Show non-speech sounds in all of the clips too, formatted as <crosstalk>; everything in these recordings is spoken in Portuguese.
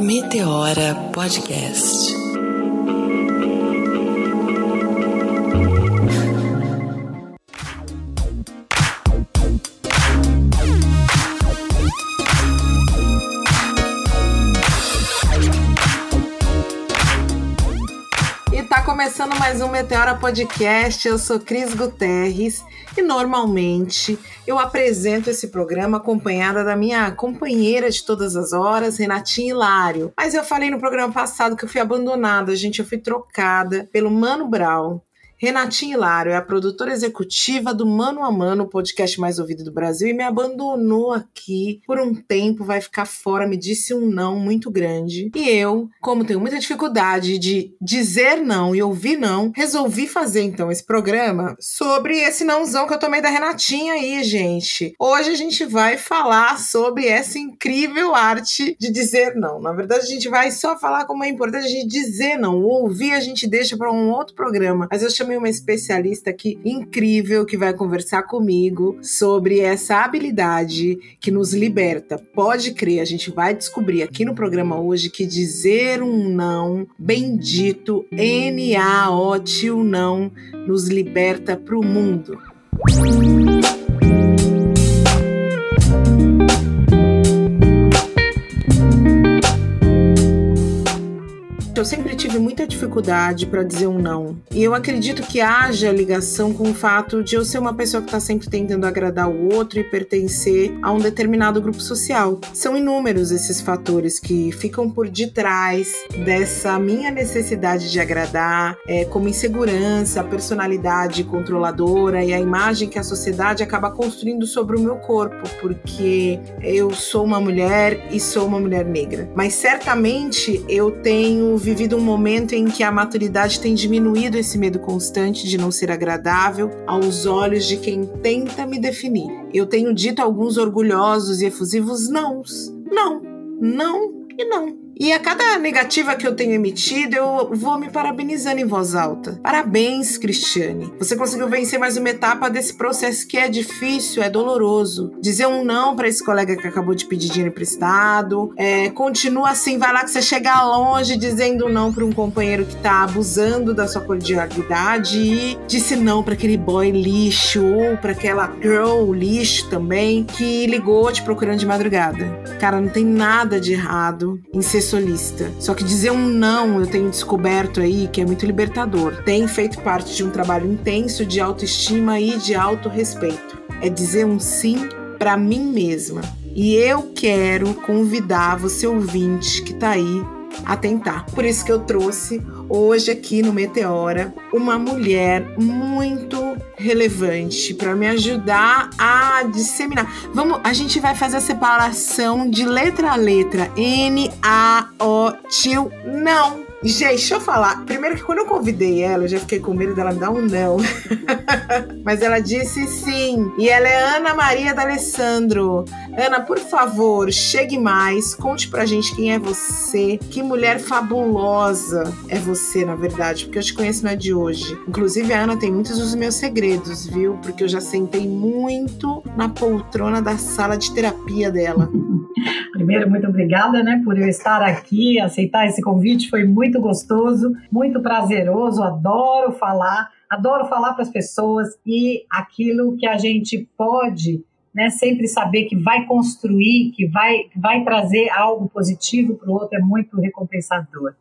Meteora Podcast. E tá começando mais um Meteora Podcast. Eu sou Cris Guterres e normalmente eu apresento esse programa acompanhada da minha companheira de todas as horas, Renatinha Hilário. Mas eu falei no programa passado que eu fui abandonada, gente. Eu fui trocada pelo Mano Brown. Renatinha Hilário é a produtora executiva do Mano a Mano, podcast mais ouvido do Brasil, e me abandonou aqui por um tempo, vai ficar fora, me disse um não muito grande. E eu, como tenho muita dificuldade de dizer não e ouvir não, resolvi fazer então esse programa sobre esse nãozão que eu tomei da Renatinha aí, gente. Hoje a gente vai falar sobre essa incrível arte de dizer não. Na verdade, a gente vai só falar como é importante a gente dizer não. O ouvir a gente deixa para um outro programa, mas eu chamo chamei uma especialista aqui incrível que vai conversar comigo sobre essa habilidade que nos liberta. Pode crer, a gente vai descobrir aqui no programa hoje que dizer um não, bendito, N-A-O-T, o não, nos liberta para o mundo. Eu sempre tive muita dificuldade para dizer um não. E eu acredito que haja ligação com o fato de eu ser uma pessoa que está sempre tentando agradar o outro e pertencer a um determinado grupo social. São inúmeros esses fatores que ficam por detrás dessa minha necessidade de agradar, é, como insegurança, personalidade controladora e a imagem que a sociedade acaba construindo sobre o meu corpo, porque eu sou uma mulher e sou uma mulher negra. Mas certamente eu tenho um momento em que a maturidade tem diminuído esse medo constante de não ser agradável aos olhos de quem tenta me definir. Eu tenho dito alguns orgulhosos e efusivos nãos. Não, não e não. E a cada negativa que eu tenho emitido, eu vou me parabenizando em voz alta. Parabéns, Cristiane. Você conseguiu vencer mais uma etapa desse processo que é difícil, é doloroso. Dizer um não para esse colega que acabou de pedir dinheiro emprestado. É, continua assim, vai lá que você chega longe dizendo não para um companheiro que tá abusando da sua cordialidade e disse não para aquele boy lixo ou para aquela girl lixo também que ligou te procurando de madrugada. Cara, não tem nada de errado em ser solista. Só que dizer um não, eu tenho descoberto aí que é muito libertador. Tem feito parte de um trabalho intenso de autoestima e de autorrespeito. É dizer um sim para mim mesma. E eu quero convidar você ouvinte que tá aí a tentar. Por isso que eu trouxe hoje aqui no Meteora uma mulher muito relevante para me ajudar a disseminar. Vamos, a gente vai fazer a separação de letra a letra. N A O T não. Gente, deixa eu falar. Primeiro que quando eu convidei ela, eu já fiquei com medo dela me dar um não. <laughs> Mas ela disse sim. E ela é Ana Maria D'Alessandro. Ana, por favor, chegue mais. Conte pra gente quem é você. Que mulher fabulosa é você, na verdade. Porque eu te conheço não é de hoje. Inclusive, a Ana tem muitos dos meus segredos, viu? Porque eu já sentei muito na poltrona da sala de terapia dela. <laughs> Primeiro, muito obrigada, né, por eu estar aqui, aceitar esse convite. Foi muito gostoso, muito prazeroso, adoro falar, adoro falar para as pessoas e aquilo que a gente pode né, sempre saber que vai construir, que vai, vai trazer algo positivo para o outro é muito recompensador.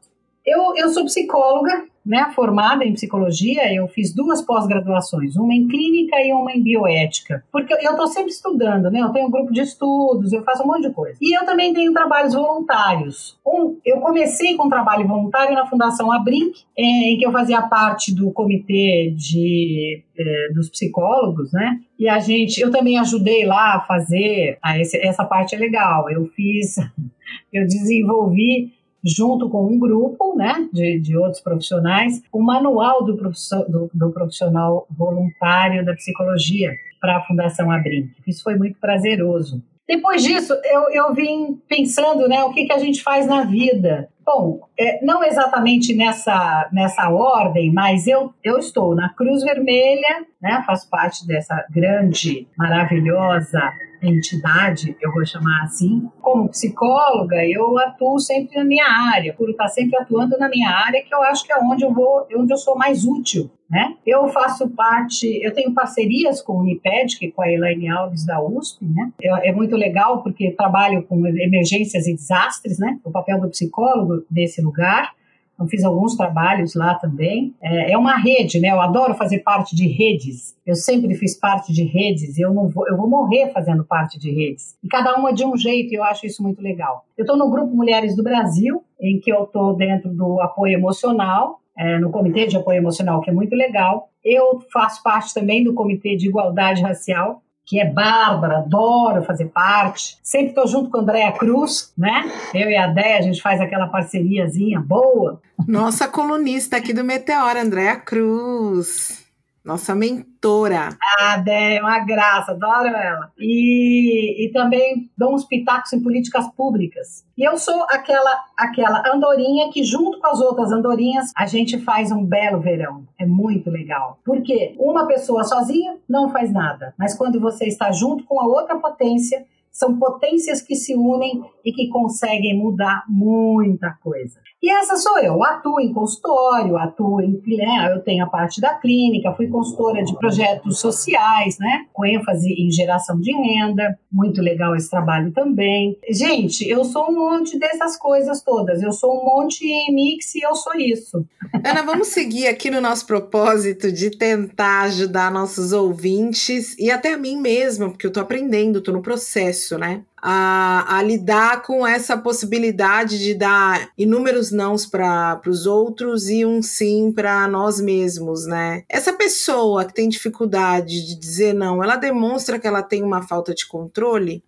Eu, eu sou psicóloga, né, formada em psicologia, eu fiz duas pós-graduações, uma em clínica e uma em bioética, porque eu estou sempre estudando, né, eu tenho um grupo de estudos, eu faço um monte de coisa. E eu também tenho trabalhos voluntários. Um, eu comecei com trabalho voluntário na Fundação Abrinq, em que eu fazia parte do comitê de, eh, dos psicólogos, né, e a gente, eu também ajudei lá a fazer, ah, esse, essa parte é legal, eu fiz, <laughs> eu desenvolvi junto com um grupo né, de, de outros profissionais, o manual do, do, do profissional voluntário da psicologia para a Fundação Abrim. Isso foi muito prazeroso. Depois disso, eu, eu vim pensando né, o que, que a gente faz na vida. Bom, é, não exatamente nessa, nessa ordem, mas eu, eu estou na Cruz Vermelha, né, faço parte dessa grande, maravilhosa entidade, eu vou chamar assim. Como psicóloga, eu atuo sempre na minha área, por estar sempre atuando na minha área, que eu acho que é onde eu vou, onde eu sou mais útil. Né? Eu faço parte, eu tenho parcerias com o Uniped, que é com a Elaine Alves da USP, né? É, é muito legal porque trabalho com emergências e desastres, né? O papel do psicólogo nesse lugar. Eu fiz alguns trabalhos lá também. É, é, uma rede, né? Eu adoro fazer parte de redes. Eu sempre fiz parte de redes. Eu não vou, eu vou morrer fazendo parte de redes. E cada uma de um jeito. E eu acho isso muito legal. Eu estou no grupo Mulheres do Brasil, em que eu estou dentro do apoio emocional, é, no comitê de apoio emocional, que é muito legal. Eu faço parte também do comitê de igualdade racial, que é bárbara, adoro fazer parte. Sempre estou junto com a Andréa Cruz, né? Eu e a Déia, a gente faz aquela parceriazinha boa. Nossa colunista aqui do Meteora, Andréa Cruz. Nossa mentora. Ah, Dé, é uma graça, adoro ela. E, e também dou uns pitacos em políticas públicas. E eu sou aquela, aquela andorinha que, junto com as outras andorinhas, a gente faz um belo verão. É muito legal. Porque uma pessoa sozinha não faz nada. Mas quando você está junto com a outra potência, são potências que se unem e que conseguem mudar muita coisa. E essa sou eu, atuo em consultório, atuo em, né, eu tenho a parte da clínica, fui consultora de projetos sociais, né, com ênfase em geração de renda, muito legal esse trabalho também. Gente, eu sou um monte dessas coisas todas, eu sou um monte em mix e eu sou isso. Ana, vamos seguir aqui no nosso propósito de tentar ajudar nossos ouvintes e até a mim mesma, porque eu tô aprendendo, tô no processo, né? A, a, lidar com essa possibilidade de dar inúmeros nãos para os outros e um sim para nós mesmos, né? Essa pessoa que tem dificuldade de dizer não, ela demonstra que ela tem uma falta de controle?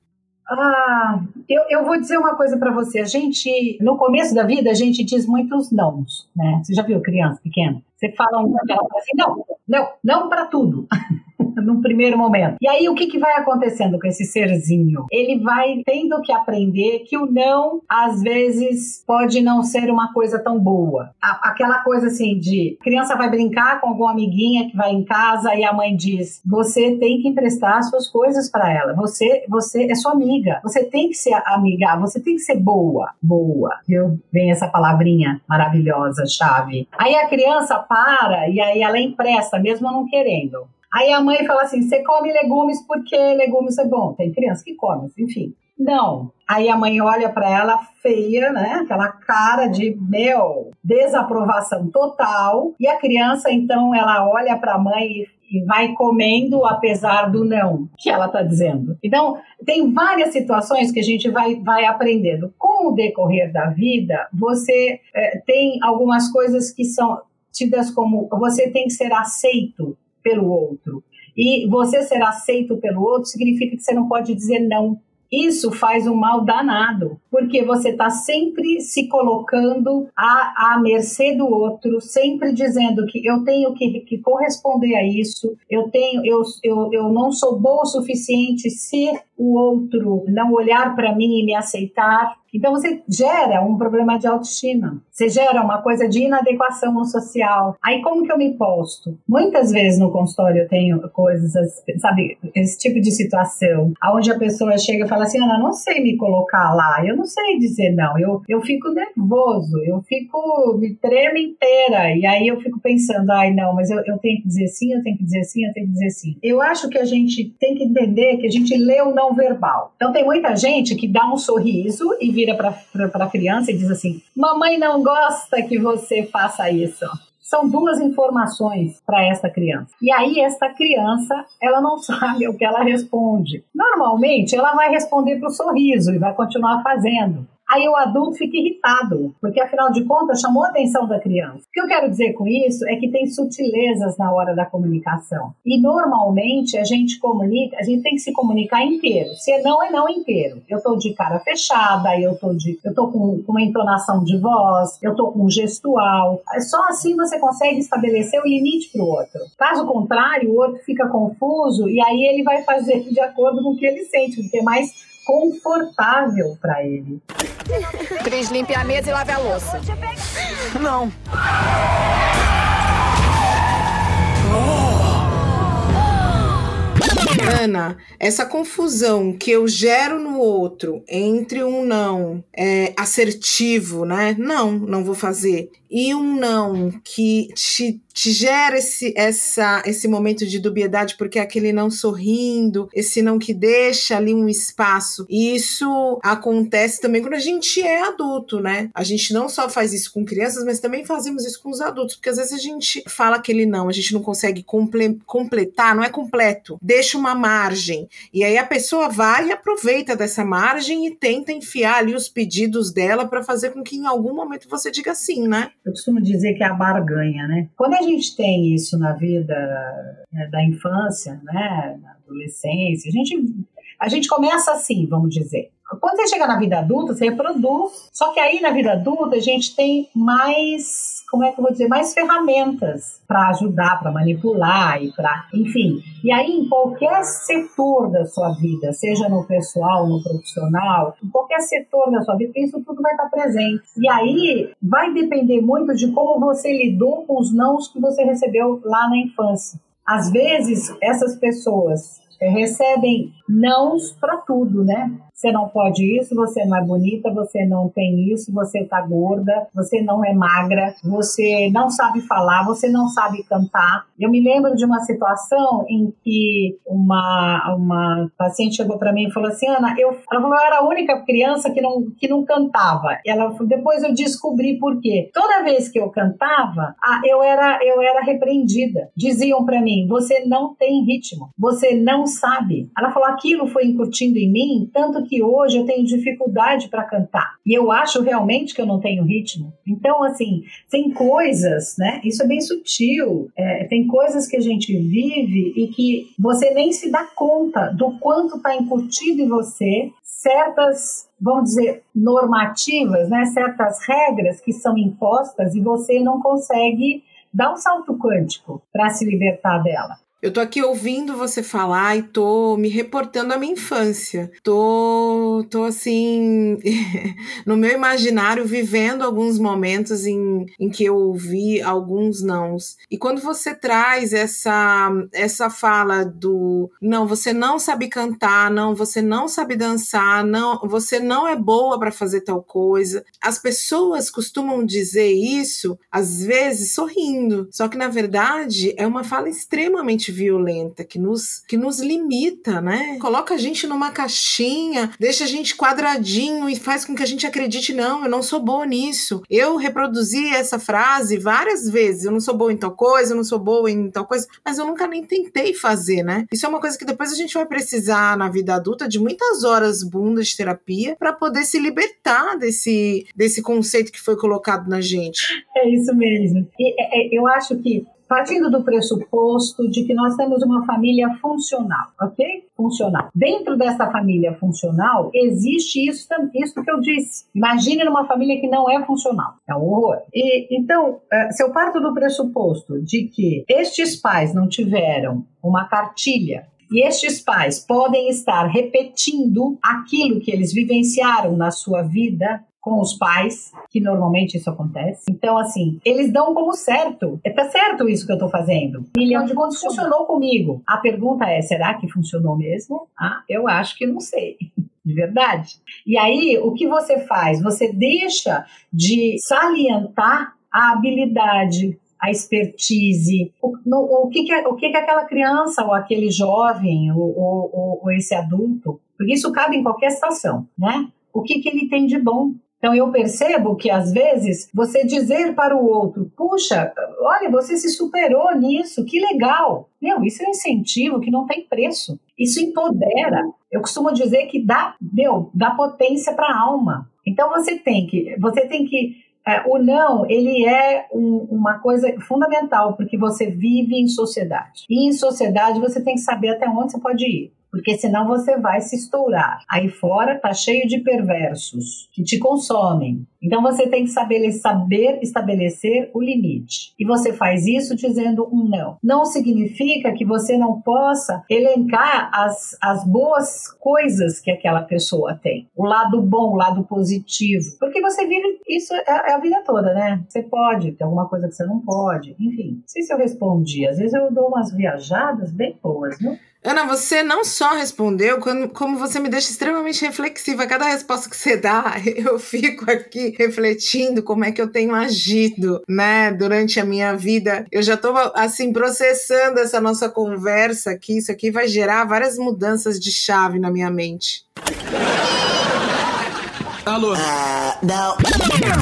Ah, eu, eu vou dizer uma coisa para você. A gente, no começo da vida, a gente diz muitos nãos, né? Você já viu criança pequena? Você fala um, assim, não, não, não para tudo. <laughs> <laughs> num primeiro momento. E aí o que, que vai acontecendo com esse serzinho? Ele vai tendo que aprender que o não, às vezes, pode não ser uma coisa tão boa. aquela coisa assim de criança vai brincar com alguma amiguinha que vai em casa e a mãe diz: você tem que emprestar suas coisas para ela. Você, você é sua amiga. Você tem que ser amiga. Você tem que ser boa, boa. Viu? Vem essa palavrinha maravilhosa, chave. Aí a criança para e aí ela empresta, mesmo não querendo. Aí a mãe fala assim: você come legumes porque legumes é bom. Tem criança que come, enfim. Não. Aí a mãe olha para ela feia, né? Aquela cara de meu, desaprovação total. E a criança então ela olha para a mãe e vai comendo apesar do não que ela está dizendo. Então, tem várias situações que a gente vai, vai aprendendo. Com o decorrer da vida, você é, tem algumas coisas que são tidas como você tem que ser aceito pelo outro. E você ser aceito pelo outro significa que você não pode dizer não. Isso faz um mal danado, porque você está sempre se colocando à, à mercê do outro, sempre dizendo que eu tenho que, que corresponder a isso, eu tenho, eu, eu, eu não sou boa o suficiente se o outro não olhar para mim e me aceitar. Então você gera um problema de autoestima. Você gera uma coisa de inadequação social. Aí como que eu me posto? Muitas vezes no consultório eu tenho coisas, sabe, esse tipo de situação, aonde a pessoa chega e fala assim, Ana, não sei me colocar lá, eu não sei dizer não, eu, eu fico nervoso, eu fico, me tremo inteira, e aí eu fico pensando, ai não, mas eu, eu tenho que dizer sim, eu tenho que dizer sim, eu tenho que dizer sim. Eu acho que a gente tem que entender que a gente lê o não verbal. Então tem muita gente que dá um sorriso e vira para a criança e diz assim: Mamãe não gosta que você faça isso. São duas informações para essa criança. E aí esta criança, ela não <laughs> sabe o que ela responde. Normalmente, ela vai responder para o sorriso e vai continuar fazendo. Aí o adulto fica irritado, porque afinal de contas chamou a atenção da criança. O que eu quero dizer com isso é que tem sutilezas na hora da comunicação. E normalmente a gente comunica, a gente tem que se comunicar inteiro. Se é não, é não inteiro. Eu tô de cara fechada, eu tô, de, eu tô com, com uma entonação de voz, eu tô com um gestual. Só assim você consegue estabelecer o limite pro outro. Caso contrário, o outro fica confuso e aí ele vai fazer de acordo com o que ele sente, porque é mais confortável para ele. Cris, limpe a mesa e lave a louça. Não. Essa confusão que eu gero no outro entre um não é, assertivo, né? Não, não vou fazer. E um não que te, te gera esse, essa, esse momento de dubiedade, porque é aquele não sorrindo, esse não que deixa ali um espaço. E isso acontece também quando a gente é adulto, né? A gente não só faz isso com crianças, mas também fazemos isso com os adultos, porque às vezes a gente fala aquele não, a gente não consegue comple completar, não é completo, deixa uma margem. E aí a pessoa vai e aproveita dessa margem e tenta enfiar ali os pedidos dela para fazer com que em algum momento você diga sim, né? Eu costumo dizer que é a barganha, né? Quando a gente tem isso na vida né, da infância, né, na adolescência, a gente, a gente começa assim, vamos dizer. Quando você chega na vida adulta, você reproduz. Só que aí na vida adulta a gente tem mais como é que eu vou dizer, mais ferramentas para ajudar, para manipular e para, enfim. E aí em qualquer setor da sua vida, seja no pessoal, no profissional, em qualquer setor da sua vida, isso tudo vai estar presente. E aí vai depender muito de como você lidou com os nãos que você recebeu lá na infância. Às vezes essas pessoas recebem nãos para tudo, né? Você não pode isso, você não é bonita, você não tem isso, você tá gorda, você não é magra, você não sabe falar, você não sabe cantar. Eu me lembro de uma situação em que uma, uma paciente chegou para mim e falou assim: Ana, eu, ela falou, eu era a única criança que não, que não cantava. E ela, depois eu descobri por quê. Toda vez que eu cantava, eu era, eu era repreendida. Diziam para mim: você não tem ritmo, você não sabe. Ela falou: aquilo foi incutindo em mim, tanto que hoje eu tenho dificuldade para cantar. E eu acho realmente que eu não tenho ritmo. Então, assim, tem coisas, né? Isso é bem sutil. É, tem coisas que a gente vive e que você nem se dá conta do quanto está incutido em você certas, vamos dizer, normativas, né? Certas regras que são impostas e você não consegue dar um salto quântico para se libertar dela. Eu tô aqui ouvindo você falar e tô me reportando à minha infância. Tô, tô assim, <laughs> no meu imaginário, vivendo alguns momentos em, em que eu ouvi alguns nãos. E quando você traz essa, essa fala do não, você não sabe cantar, não, você não sabe dançar, não, você não é boa para fazer tal coisa. As pessoas costumam dizer isso, às vezes, sorrindo. Só que, na verdade, é uma fala extremamente violenta, que nos, que nos limita, né? Coloca a gente numa caixinha, deixa a gente quadradinho e faz com que a gente acredite, não, eu não sou boa nisso. Eu reproduzi essa frase várias vezes, eu não sou boa em tal coisa, eu não sou boa em tal coisa, mas eu nunca nem tentei fazer, né? Isso é uma coisa que depois a gente vai precisar na vida adulta de muitas horas bundas de terapia para poder se libertar desse, desse conceito que foi colocado na gente. É isso mesmo. E, é, é eu acho que partindo do pressuposto de que nós temos uma família funcional, ok? Funcional. Dentro dessa família funcional, existe isso, isso que eu disse. Imagine numa família que não é funcional. É um horror. E, então, é, se eu parto do pressuposto de que estes pais não tiveram uma cartilha e estes pais podem estar repetindo aquilo que eles vivenciaram na sua vida com os pais, que normalmente isso acontece. Então, assim, eles dão como certo. É tá certo isso que eu tô fazendo. Milhão de contos funcionou comigo. A pergunta é: será que funcionou mesmo? Ah, eu acho que não sei. <laughs> De verdade. E aí, o que você faz? Você deixa de salientar a habilidade, a expertise, o, no, o, que, que, o que, que aquela criança ou aquele jovem ou, ou, ou, esse adulto, porque isso cabe em qualquer situação, né? O que, que ele tem de bom? Então eu percebo que às vezes você dizer para o outro, puxa, olha, você se superou nisso, que legal. Meu, isso é um incentivo que não tem preço. Isso empodera. Eu costumo dizer que dá, meu, dá potência para a alma. Então você tem que, você tem que é, o não, ele é um, uma coisa fundamental, porque você vive em sociedade. E em sociedade você tem que saber até onde você pode ir porque senão você vai se estourar. Aí fora tá cheio de perversos que te consomem. Então você tem que saber, saber estabelecer o limite. E você faz isso dizendo um não. Não significa que você não possa elencar as, as boas coisas que aquela pessoa tem. O lado bom, o lado positivo. Porque você vive isso é, é a vida toda, né? Você pode ter alguma coisa que você não pode. Enfim, não sei se eu respondi. Às vezes eu dou umas viajadas bem boas, viu? Ana, você não só respondeu, como você me deixa extremamente reflexiva. Cada resposta que você dá, <laughs> eu fico aqui refletindo como é que eu tenho agido, né, durante a minha vida. Eu já tô, assim, processando essa nossa conversa aqui. Isso aqui vai gerar várias mudanças de chave na minha mente. Alô? Uh, não.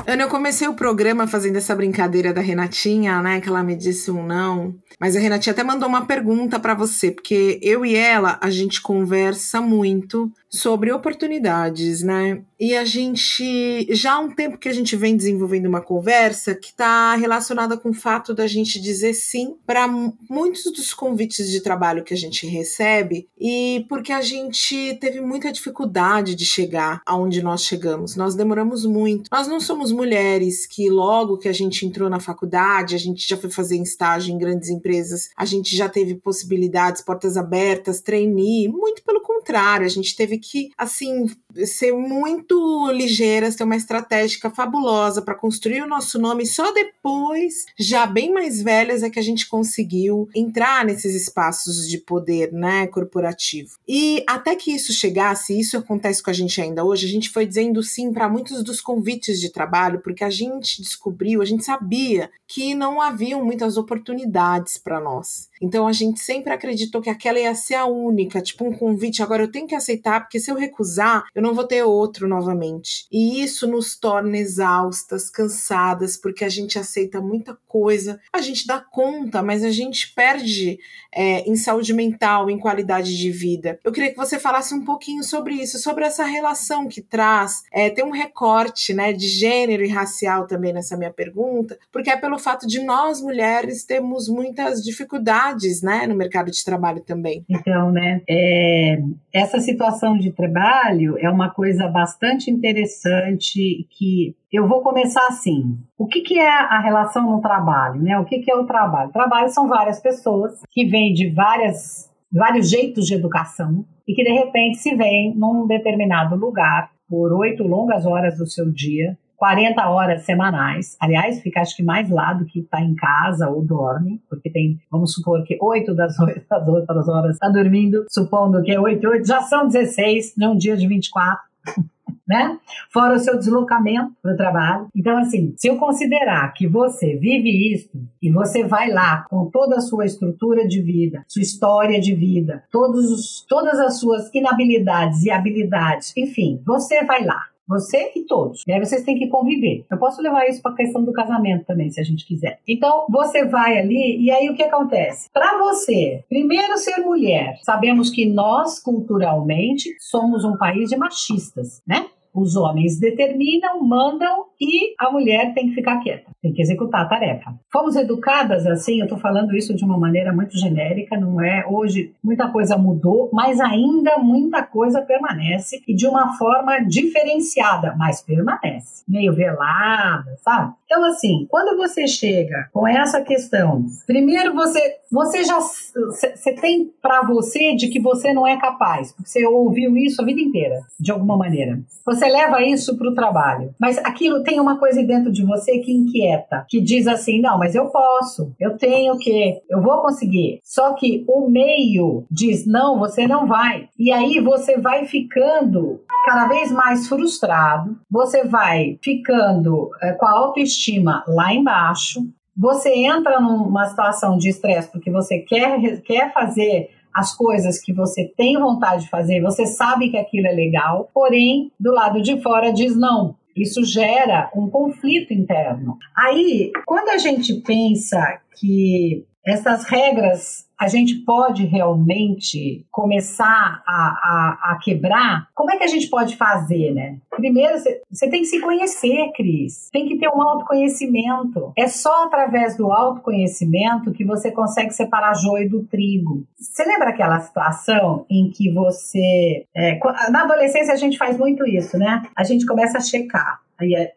Ana, eu comecei o programa fazendo essa brincadeira da Renatinha, né? Que ela me disse um não. Mas a Renatinha até mandou uma pergunta para você, porque eu e ela, a gente conversa muito sobre oportunidades, né? E a gente já há um tempo que a gente vem desenvolvendo uma conversa que está relacionada com o fato da gente dizer sim para muitos dos convites de trabalho que a gente recebe e porque a gente teve muita dificuldade de chegar aonde nós chegamos. Nós demoramos muito. Nós não somos mulheres que logo que a gente entrou na faculdade, a gente já foi fazer estágio em grandes empresas, a gente já teve possibilidades, portas abertas, trainee, muito pelo contrário, a gente teve que, assim, ser muito ligeiras, ter uma estratégia fabulosa para construir o nosso nome. Só depois, já bem mais velhas, é que a gente conseguiu entrar nesses espaços de poder, né, corporativo. E até que isso chegasse, isso acontece com a gente ainda hoje, a gente foi dizendo sim para muitos dos convites de trabalho, porque a gente descobriu, a gente sabia que não haviam muitas oportunidades para nós. Então a gente sempre acreditou que aquela ia ser a única, tipo um convite, agora eu tenho que aceitar, porque se eu recusar, eu não vou ter outro novamente. E isso nos torna exaustas, cansadas, porque a gente aceita muita coisa, a gente dá conta, mas a gente perde é, em saúde mental, em qualidade de vida. Eu queria que você falasse um pouquinho sobre isso, sobre essa relação que traz. É, tem um recorte né, de gênero e racial também nessa minha pergunta, porque é pelo fato de nós mulheres termos muitas dificuldades né, no mercado de trabalho também. Então, né, é, essa situação de trabalho é uma coisa bastante interessante que eu vou começar assim. O que, que é a relação no trabalho? Né? O que, que é o trabalho? O trabalho são várias pessoas que vêm de várias, vários jeitos de educação e que de repente se veem num determinado lugar por oito longas horas do seu dia 40 horas semanais. Aliás, fica acho que mais lá do que está em casa ou dorme, porque tem, vamos supor que 8 das <laughs> 8 das 8 das horas está dormindo, supondo que é 8 8, já são 16 num dia de 24. <laughs> Né? Fora o seu deslocamento para o trabalho. Então, assim, se eu considerar que você vive isso e você vai lá com toda a sua estrutura de vida, sua história de vida, todos os, todas as suas inabilidades e habilidades, enfim, você vai lá você e todos. E aí vocês têm que conviver. Eu posso levar isso para a questão do casamento também, se a gente quiser. Então, você vai ali e aí o que acontece? Para você, primeiro ser mulher, sabemos que nós culturalmente somos um país de machistas, né? Os homens determinam, mandam e a mulher tem que ficar quieta, tem que executar a tarefa. Fomos educadas assim, eu estou falando isso de uma maneira muito genérica, não é? Hoje muita coisa mudou, mas ainda muita coisa permanece e de uma forma diferenciada, mas permanece, meio velada, sabe? Então assim, quando você chega com essa questão, primeiro você você já você tem para você de que você não é capaz, porque você ouviu isso a vida inteira, de alguma maneira. Você leva isso para o trabalho, mas aquilo tem uma coisa dentro de você que inquieta, que diz assim: não, mas eu posso, eu tenho que, eu vou conseguir. Só que o meio diz: não, você não vai. E aí você vai ficando cada vez mais frustrado, você vai ficando é, com a autoestima lá embaixo, você entra numa situação de estresse porque você quer, quer fazer as coisas que você tem vontade de fazer, você sabe que aquilo é legal, porém, do lado de fora diz não. Isso gera um conflito interno. Aí, quando a gente pensa que essas regras a gente pode realmente começar a, a, a, quebrar, como é que a gente pode fazer, né? Primeiro, você tem que se conhecer, Cris. Tem que ter um autoconhecimento. É só através do autoconhecimento que você consegue separar joio do trigo. Você lembra aquela situação em que você. É, na adolescência a gente faz muito isso, né? A gente começa a checar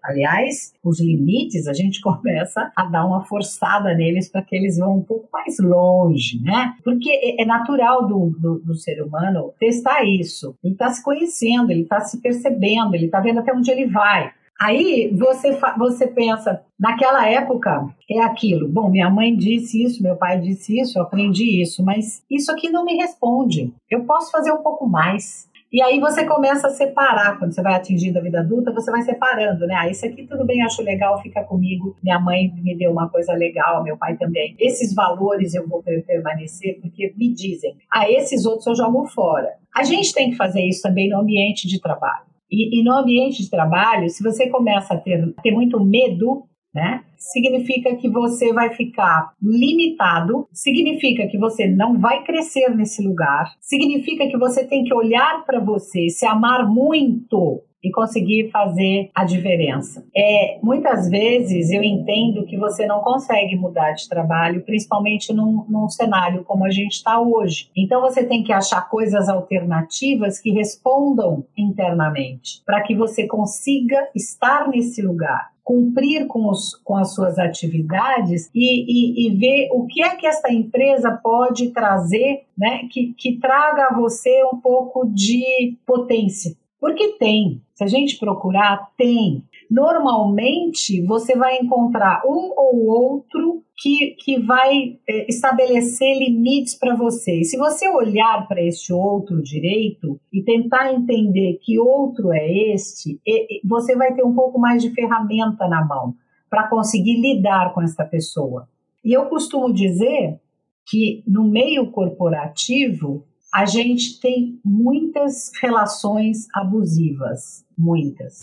aliás, os limites a gente <laughs> começa a dar uma forçada neles para que eles vão um pouco mais longe, né? Porque é, é natural do, do, do ser humano testar isso. Ele está se conhecendo, ele está se percebendo, ele está vendo até onde ele vai. Aí você, você pensa, naquela época é aquilo. Bom, minha mãe disse isso, meu pai disse isso, eu aprendi isso, mas isso aqui não me responde. Eu posso fazer um pouco mais. E aí você começa a separar, quando você vai atingindo a vida adulta, você vai separando, né? Ah, isso aqui tudo bem, acho legal, fica comigo. Minha mãe me deu uma coisa legal, meu pai também. Esses valores eu vou permanecer porque me dizem. Ah, esses outros eu jogo fora. A gente tem que fazer isso também no ambiente de trabalho. E, e no ambiente de trabalho, se você começa a ter, ter muito medo né? Significa que você vai ficar limitado, significa que você não vai crescer nesse lugar, significa que você tem que olhar para você, se amar muito e conseguir fazer a diferença. É, muitas vezes eu entendo que você não consegue mudar de trabalho, principalmente num, num cenário como a gente está hoje. Então você tem que achar coisas alternativas que respondam internamente, para que você consiga estar nesse lugar cumprir com, os, com as suas atividades e, e, e, ver o que é que esta empresa pode trazer, né, que, que traga a você um pouco de potência. Porque tem, se a gente procurar, tem. Normalmente você vai encontrar um ou outro que, que vai é, estabelecer limites para você. E se você olhar para este outro direito e tentar entender que outro é este, você vai ter um pouco mais de ferramenta na mão para conseguir lidar com essa pessoa. E eu costumo dizer que no meio corporativo a gente tem muitas relações abusivas. Muitas.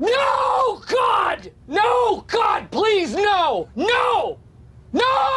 No, God! No, God, please, no! No! No!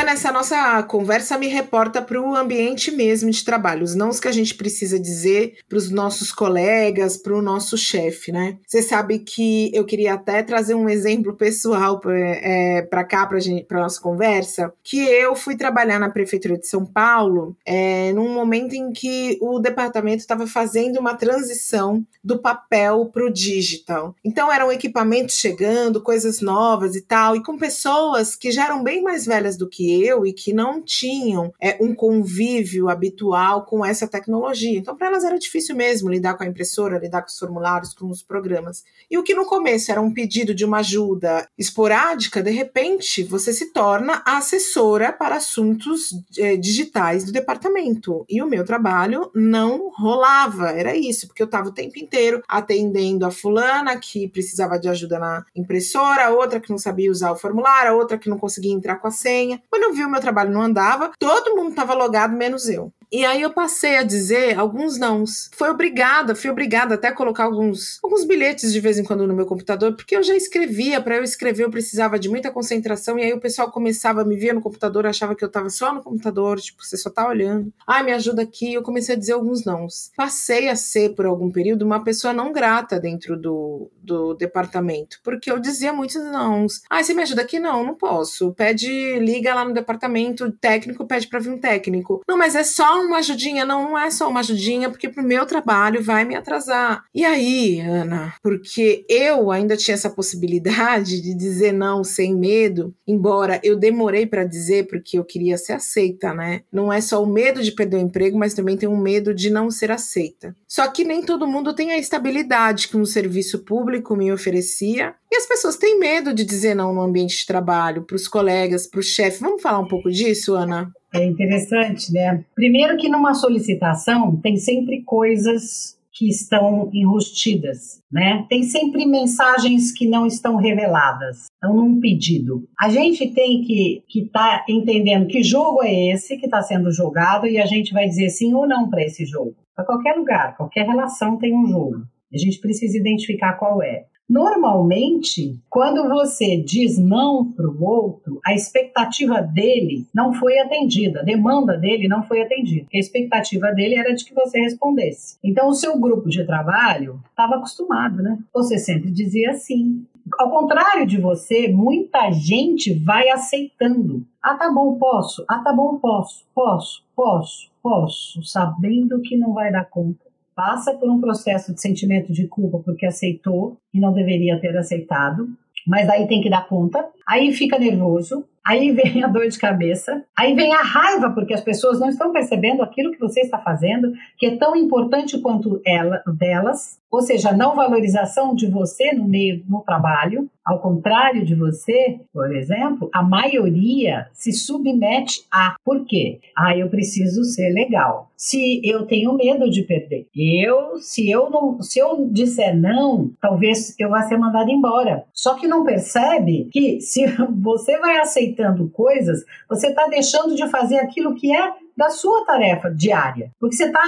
É, nessa nossa conversa me reporta para o ambiente mesmo de trabalho, os não que a gente precisa dizer para os nossos colegas, para o nosso chefe, né? Você sabe que eu queria até trazer um exemplo pessoal para é, cá, para a nossa conversa, que eu fui trabalhar na prefeitura de São Paulo é, num momento em que o departamento estava fazendo uma transição do papel para o digital. Então eram equipamentos chegando, coisas novas e tal, e com pessoas que já eram bem mais velhas do que eu e que não tinham é, um convívio habitual com essa tecnologia. Então, para elas era difícil mesmo lidar com a impressora, lidar com os formulários, com os programas. E o que no começo era um pedido de uma ajuda esporádica, de repente você se torna a assessora para assuntos é, digitais do departamento. E o meu trabalho não rolava, era isso, porque eu estava o tempo inteiro atendendo a fulana que precisava de ajuda na impressora, outra que não sabia usar o formulário, outra que que não conseguia entrar com a senha. Quando eu vi o meu trabalho não andava, todo mundo estava logado, menos eu. E aí eu passei a dizer alguns nãos. Foi obrigada, fui obrigada até a colocar alguns, alguns bilhetes de vez em quando no meu computador, porque eu já escrevia, para eu escrever eu precisava de muita concentração, e aí o pessoal começava a me ver no computador, achava que eu estava só no computador, tipo, você só tá olhando. Ai, me ajuda aqui. Eu comecei a dizer alguns nãos. Passei a ser, por algum período, uma pessoa não grata dentro do, do departamento, porque eu dizia muitos nãos. Ai, você me ajuda aqui? Não, não posso. Pede, liga lá no departamento técnico, pede para vir um técnico. Não, mas é só uma ajudinha. Não, não é só uma ajudinha, porque pro meu trabalho vai me atrasar. E aí, Ana, porque eu ainda tinha essa possibilidade de dizer não sem medo, embora eu demorei para dizer porque eu queria ser aceita, né? Não é só o medo de perder o emprego, mas também tem um medo de não ser aceita. Só que nem todo mundo tem a estabilidade que um serviço público me oferecia. E as pessoas têm medo de dizer não no ambiente de trabalho, para os colegas, para o chefe. Vamos falar um pouco disso, Ana? É interessante, né? Primeiro que numa solicitação tem sempre coisas que estão enrustidas, né? Tem sempre mensagens que não estão reveladas, então num pedido. A gente tem que estar tá entendendo que jogo é esse que está sendo jogado e a gente vai dizer sim ou não para esse jogo. Para qualquer lugar, qualquer relação tem um jogo. A gente precisa identificar qual é. Normalmente, quando você diz não para o outro, a expectativa dele não foi atendida, a demanda dele não foi atendida. A expectativa dele era de que você respondesse. Então, o seu grupo de trabalho estava acostumado, né? Você sempre dizia sim. Ao contrário de você, muita gente vai aceitando. Ah, tá bom, posso. Ah, tá bom, posso. Posso, posso, posso. Sabendo que não vai dar conta passa por um processo de sentimento de culpa porque aceitou e não deveria ter aceitado, mas aí tem que dar conta, aí fica nervoso, aí <laughs> vem a dor de cabeça, aí vem a raiva porque as pessoas não estão percebendo aquilo que você está fazendo, que é tão importante quanto ela, delas, Ou seja, a não valorização de você no meio no trabalho, ao contrário de você, por exemplo, a maioria se submete a por quê? Ah, eu preciso ser legal. Se eu tenho medo de perder, eu, se eu não, se eu disser não, talvez eu vá ser mandado embora. Só que não percebe que se <laughs> você vai aceitando coisas, você está deixando de fazer aquilo que é da sua tarefa diária. Porque você está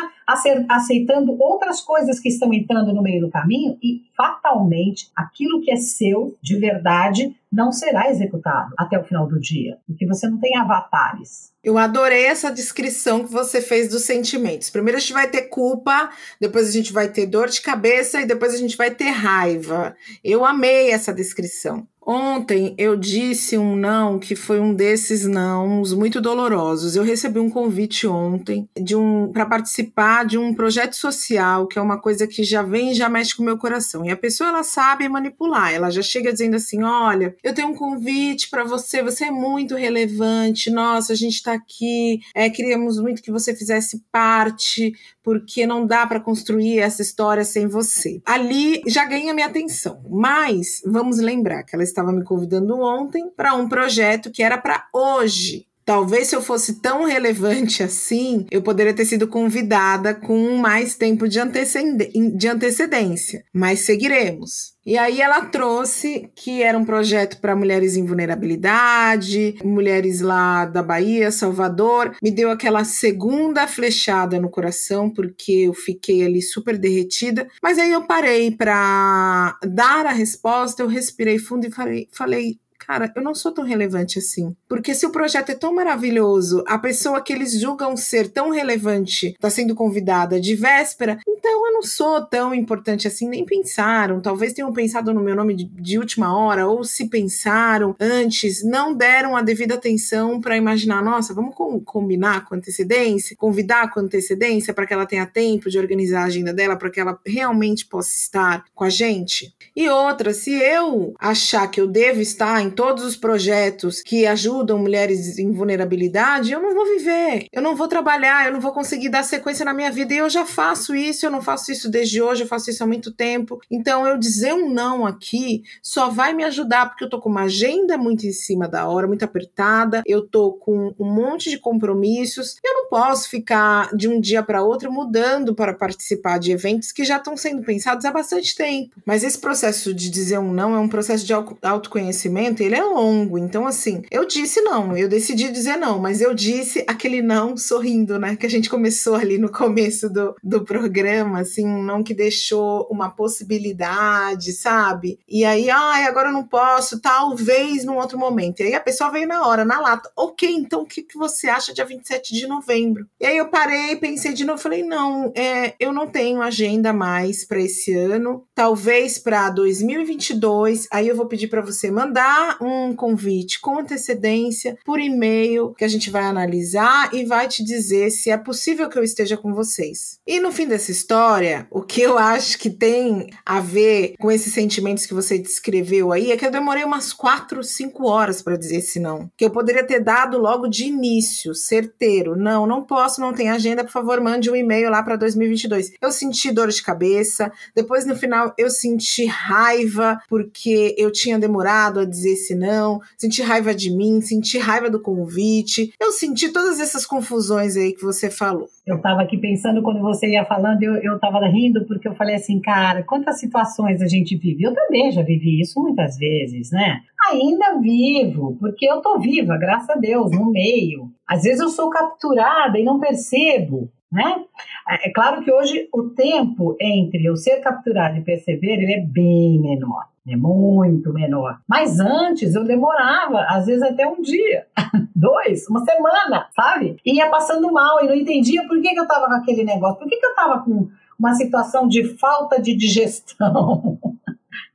aceitando outras coisas que estão entrando no meio do caminho e fatalmente aquilo que é seu de verdade não será executado até o final do dia, porque você não tem avatares. Eu adorei essa descrição que você fez dos sentimentos. Primeiro a gente vai ter culpa, depois a gente vai ter dor de cabeça e depois a gente vai ter raiva. Eu amei essa descrição. Ontem eu disse um não que foi um desses nãos muito dolorosos. Eu recebi um convite ontem de um para participar de um projeto social, que é uma coisa que já vem e já mexe com o meu coração. E a pessoa ela sabe manipular. Ela já chega dizendo assim: "Olha, eu tenho um convite para você, você é muito relevante. Nossa, a gente está aqui, é, queríamos muito que você fizesse parte, porque não dá para construir essa história sem você". Ali já ganha minha atenção. Mas vamos lembrar que ela estava me convidando ontem para um projeto que era para hoje. Talvez se eu fosse tão relevante assim, eu poderia ter sido convidada com mais tempo de, de antecedência, mas seguiremos. E aí ela trouxe que era um projeto para mulheres em vulnerabilidade, mulheres lá da Bahia, Salvador. Me deu aquela segunda flechada no coração porque eu fiquei ali super derretida. Mas aí eu parei para dar a resposta, eu respirei fundo e falei, falei cara, eu não sou tão relevante assim. Porque se o projeto é tão maravilhoso, a pessoa que eles julgam ser tão relevante está sendo convidada de véspera, então eu não sou tão importante assim, nem pensaram. Talvez tenham pensado no meu nome de, de última hora, ou se pensaram antes, não deram a devida atenção para imaginar, nossa, vamos com, combinar com antecedência, convidar com antecedência para que ela tenha tempo de organizar a agenda dela, para que ela realmente possa estar com a gente. E outra, se eu achar que eu devo estar em todos os projetos que ajudam mulheres em vulnerabilidade, eu não vou viver, eu não vou trabalhar, eu não vou conseguir dar sequência na minha vida. E eu já faço isso, eu não faço isso desde hoje, eu faço isso há muito tempo. Então, eu dizer um não aqui só vai me ajudar, porque eu tô com uma agenda muito em cima da hora, muito apertada, eu tô com um monte de compromissos. Eu não posso ficar de um dia para outro mudando para participar de eventos que já estão sendo pensados há bastante tempo. Mas esse processo de dizer um não é um processo de autoconhecimento ele é longo. Então, assim, eu disse não, eu decidi dizer não, mas eu disse aquele não sorrindo, né? Que a gente começou ali no começo do, do programa, assim, um não que deixou uma possibilidade, sabe? E aí, ai, agora eu não posso, talvez num outro momento. E aí a pessoa veio na hora, na lata. Ok, então o que, que você acha dia 27 de novembro? E aí eu parei, pensei de novo, falei, não, é, eu não tenho agenda mais para esse ano, talvez para 2022. Aí eu vou pedir para você mandar um convite com antecedência por e-mail que a gente vai analisar e vai te dizer se é possível que eu esteja com vocês. E no fim dessa história, o que eu acho que tem a ver com esses sentimentos que você descreveu aí é que eu demorei umas 4, 5 horas para dizer esse não. Que eu poderia ter dado logo de início, certeiro. Não, não posso, não tem agenda, por favor, mande um e-mail lá para 2022. Eu senti dor de cabeça, depois no final eu senti raiva porque eu tinha demorado a dizer esse não, senti raiva de mim, senti raiva do convite. Eu senti todas essas confusões aí que você falou. Eu estava aqui pensando quando você ia falando, eu, eu tava rindo porque eu falei assim, cara, quantas situações a gente vive. Eu também já vivi isso muitas vezes, né? Ainda vivo, porque eu tô viva, graças a Deus, no meio. Às vezes eu sou capturada e não percebo. Né? É, é claro que hoje o tempo entre eu ser capturado e perceber ele é bem menor. É muito menor. Mas antes eu demorava, às vezes até um dia, <laughs> dois, uma semana, sabe? E ia passando mal e não entendia por que, que eu tava com aquele negócio, por que, que eu tava com uma situação de falta de digestão.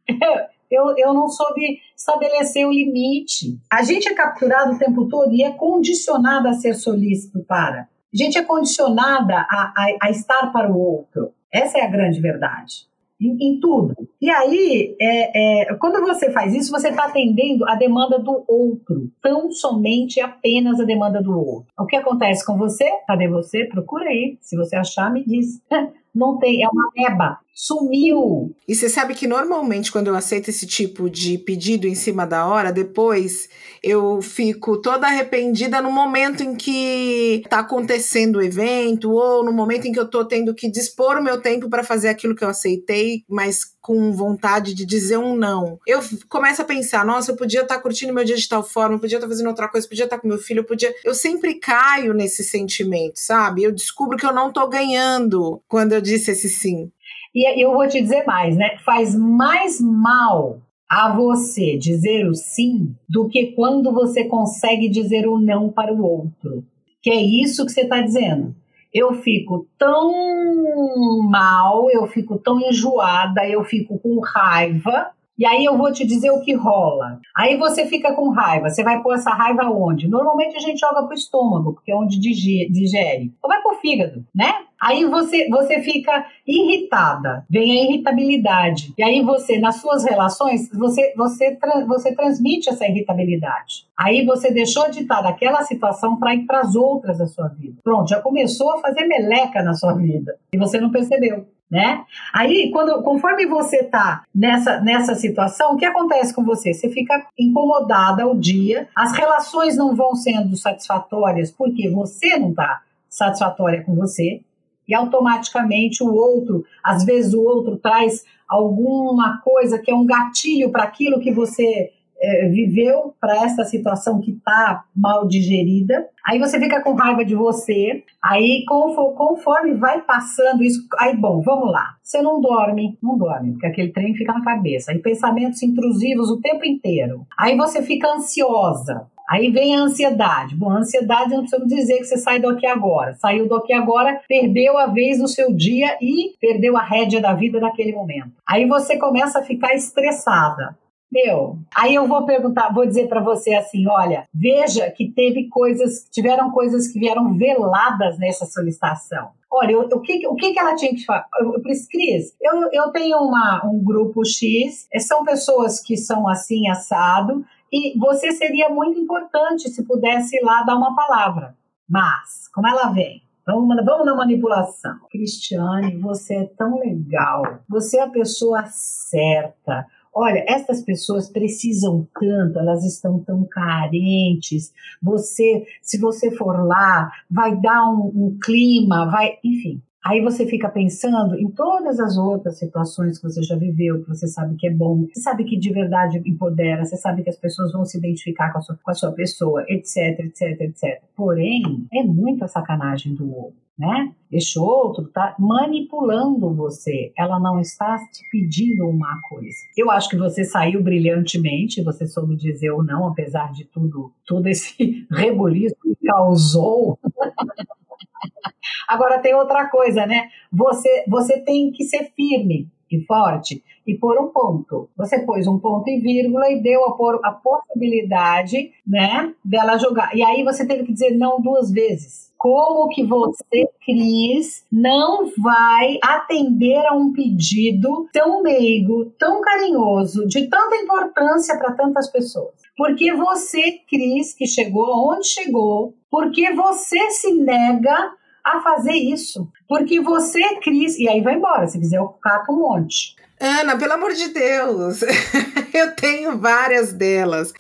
<laughs> eu, eu não soube estabelecer o limite. A gente é capturado o tempo todo e é condicionado a ser solícito para. A gente é condicionada a, a, a estar para o outro. Essa é a grande verdade em, em tudo. E aí, é, é, quando você faz isso, você está atendendo a demanda do outro, tão somente apenas a demanda do outro. O que acontece com você? Cadê você? Procura aí. Se você achar, me diz. <laughs> não tem, é uma meba. Sumiu. E você sabe que normalmente quando eu aceito esse tipo de pedido em cima da hora, depois eu fico toda arrependida no momento em que tá acontecendo o evento ou no momento em que eu tô tendo que dispor o meu tempo para fazer aquilo que eu aceitei, mas com vontade de dizer um não. Eu começo a pensar, nossa, eu podia estar tá curtindo meu dia de tal forma, eu podia estar tá fazendo outra coisa, eu podia estar tá com meu filho, eu podia. Eu sempre caio nesse sentimento, sabe? Eu descubro que eu não tô ganhando quando eu disse esse sim. E eu vou te dizer mais, né? Faz mais mal a você dizer o sim do que quando você consegue dizer o não para o outro. Que é isso que você está dizendo. Eu fico tão mal, eu fico tão enjoada, eu fico com raiva e aí eu vou te dizer o que rola. Aí você fica com raiva. Você vai pôr essa raiva onde? Normalmente a gente joga pro estômago, porque é onde digere. Ou vai pro fígado, né? Aí você, você fica irritada, vem a irritabilidade. E aí você, nas suas relações, você, você, você transmite essa irritabilidade. Aí você deixou de estar naquela situação para ir para as outras da sua vida. Pronto, já começou a fazer meleca na sua vida e você não percebeu né? Aí, quando, conforme você tá nessa, nessa situação, o que acontece com você? Você fica incomodada o dia, as relações não vão sendo satisfatórias porque você não tá satisfatória com você, e automaticamente o outro, às vezes o outro traz alguma coisa que é um gatilho para aquilo que você é, viveu para essa situação que está mal digerida. Aí você fica com raiva de você. Aí conforme vai passando isso, aí bom, vamos lá. Você não dorme, não dorme, porque aquele trem fica na cabeça. Aí pensamentos intrusivos o tempo inteiro. Aí você fica ansiosa. Aí vem a ansiedade. Bom, a ansiedade não precisamos dizer que você sai do aqui agora. Saiu do aqui agora, perdeu a vez no seu dia e perdeu a rédea da vida naquele momento. Aí você começa a ficar estressada. Meu, aí eu vou perguntar, vou dizer para você assim, olha, veja que teve coisas, tiveram coisas que vieram veladas nessa solicitação. Olha, eu, o, que, o que, que ela tinha que fazer? Eu, eu, Cris, eu, eu tenho uma, um grupo X, é, são pessoas que são assim, assado, e você seria muito importante se pudesse ir lá dar uma palavra. Mas, como ela vem? Vamos, vamos na manipulação. Cristiane, você é tão legal. Você é a pessoa certa. Olha, essas pessoas precisam tanto, elas estão tão carentes. Você, se você for lá, vai dar um, um clima, vai, enfim. Aí você fica pensando em todas as outras situações que você já viveu, que você sabe que é bom, você sabe que de verdade empodera, você sabe que as pessoas vão se identificar com a sua, com a sua pessoa, etc, etc, etc. Porém, é muita sacanagem do outro né? Este outro está manipulando você. Ela não está te pedindo uma coisa. Eu acho que você saiu brilhantemente, você soube dizer ou não, apesar de tudo, todo esse <laughs> rebuliço que causou. <laughs> Agora tem outra coisa, né? Você, você tem que ser firme e forte e pôr um ponto. Você pôs um ponto e vírgula e deu a, a possibilidade, né, dela jogar. E aí você teve que dizer não duas vezes como que você, Cris, não vai atender a um pedido tão meigo, tão carinhoso, de tanta importância para tantas pessoas? Porque você, Cris, que chegou onde chegou, porque você se nega a fazer isso. Porque você, Cris, e aí vai embora, se quiser eu cato um monte. Ana, pelo amor de Deus, <laughs> eu tenho várias delas.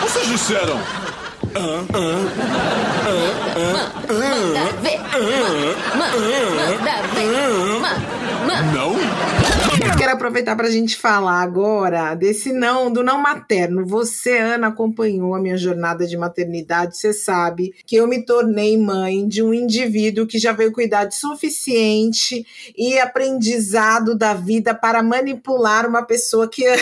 Vocês disseram Manda ver. Manda ver. Não? Quero aproveitar para a gente falar agora desse não, do não materno. Você, Ana, acompanhou a minha jornada de maternidade. Você sabe que eu me tornei mãe de um indivíduo que já veio com idade suficiente e aprendizado da vida para manipular uma pessoa que <laughs> ama.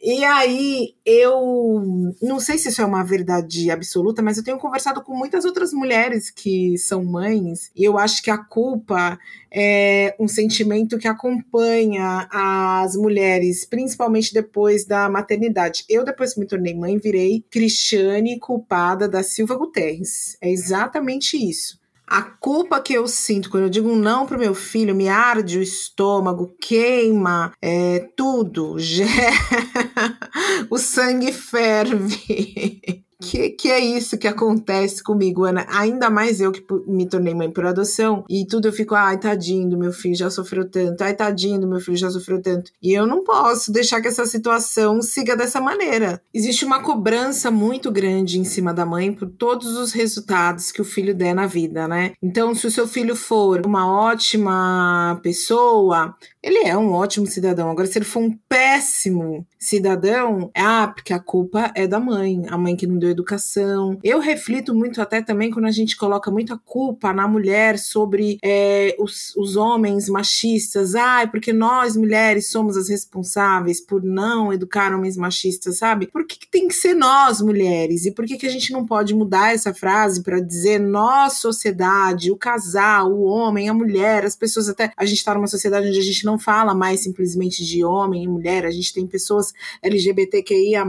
E aí, eu não sei se isso é uma verdade absoluta, mas eu tenho conversado com muitas outras mulheres que são mães, e eu acho que a culpa é um sentimento que acompanha as mulheres, principalmente depois da maternidade. Eu, depois que me tornei mãe, virei Cristiane culpada da Silva Guterres. É exatamente isso. A culpa que eu sinto quando eu digo não pro meu filho me arde o estômago, queima, é, tudo, <laughs> o sangue ferve. Que, que é isso que acontece comigo, Ana? Ainda mais eu que me tornei mãe por adoção e tudo eu fico, ai, tadinho do meu filho já sofreu tanto, ai, tadinho do meu filho já sofreu tanto. E eu não posso deixar que essa situação siga dessa maneira. Existe uma cobrança muito grande em cima da mãe por todos os resultados que o filho der na vida, né? Então, se o seu filho for uma ótima pessoa, ele é um ótimo cidadão. Agora, se ele for um péssimo cidadão, ah, porque a culpa é da mãe, a mãe que não deu educação. Eu reflito muito até também quando a gente coloca muita culpa na mulher sobre é, os, os homens machistas. Ah, porque nós mulheres somos as responsáveis por não educar homens machistas, sabe? Por que, que tem que ser nós mulheres? E por que, que a gente não pode mudar essa frase para dizer nós, sociedade, o casal, o homem, a mulher, as pessoas até. A gente tá numa sociedade onde a gente não fala mais simplesmente de homem e mulher, a gente tem pessoas LGBTQIA,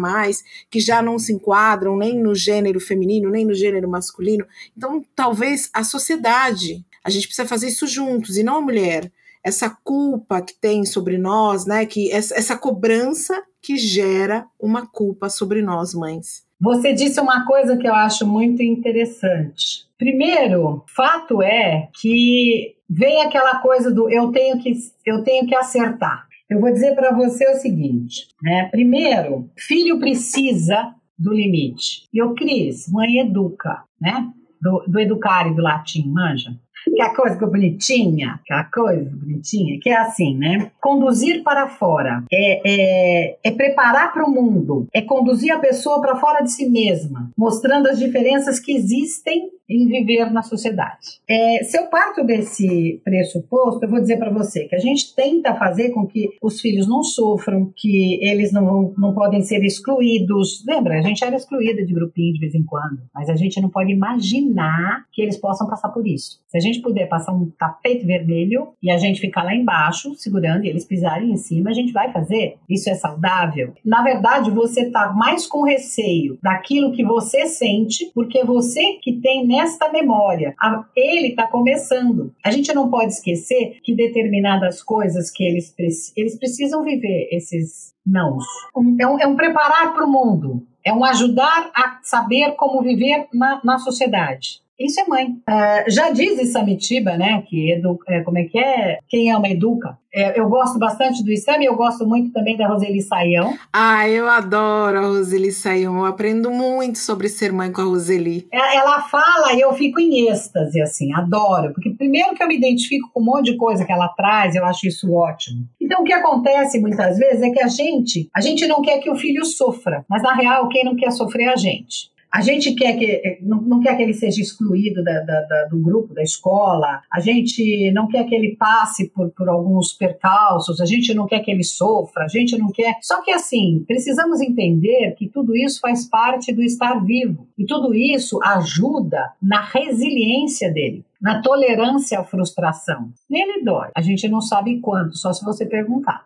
que já não se enquadram nem no gênero feminino, nem no gênero masculino. Então, talvez a sociedade, a gente precisa fazer isso juntos e não a mulher. Essa culpa que tem sobre nós, né? Que essa, essa cobrança que gera uma culpa sobre nós, mães. Você disse uma coisa que eu acho muito interessante. Primeiro, fato é que vem aquela coisa do eu tenho que eu tenho que acertar. Eu vou dizer para você o seguinte, né? Primeiro, filho precisa do limite. E o Cris, mãe educa, né? Do, do educar e do latim, manja? Que a coisa bonitinha, aquela coisa bonitinha, que é assim, né? Conduzir para fora é, é, é preparar para o mundo, é conduzir a pessoa para fora de si mesma, mostrando as diferenças que existem em viver na sociedade. É, se eu parto desse pressuposto, eu vou dizer para você que a gente tenta fazer com que os filhos não sofram, que eles não, não podem ser excluídos. Lembra, a gente era excluída de grupinho de vez em quando, mas a gente não pode imaginar que eles possam passar por isso. Se a gente puder passar um tapete vermelho e a gente ficar lá embaixo, segurando, e eles pisarem em cima, a gente vai fazer. Isso é saudável? Na verdade, você está mais com receio daquilo que você sente, porque você que tem nesta memória. Ele está começando. A gente não pode esquecer que determinadas coisas que eles, eles precisam viver, esses não. É um, é um preparar para o mundo. É um ajudar a saber como viver na, na sociedade. Isso é mãe. Uh, já diz Samitiba, né, que edu, é, como é que é? Quem ama educa. É, eu gosto bastante do Isam e eu gosto muito também da Roseli Saião. Ah, eu adoro a Roseli Saião. Eu aprendo muito sobre ser mãe com a Roseli. Ela, ela fala e eu fico em êxtase, assim, adoro. Porque primeiro que eu me identifico com um monte de coisa que ela traz, eu acho isso ótimo. Então, o que acontece muitas vezes é que a gente, a gente não quer que o filho sofra, mas na real, quem não quer sofrer é a gente. A gente quer que não, não quer que ele seja excluído da, da, da, do grupo, da escola. A gente não quer que ele passe por, por alguns percalços. A gente não quer que ele sofra. A gente não quer. Só que assim precisamos entender que tudo isso faz parte do estar vivo e tudo isso ajuda na resiliência dele na tolerância à frustração. Nele dói. A gente não sabe quanto, só se você perguntar.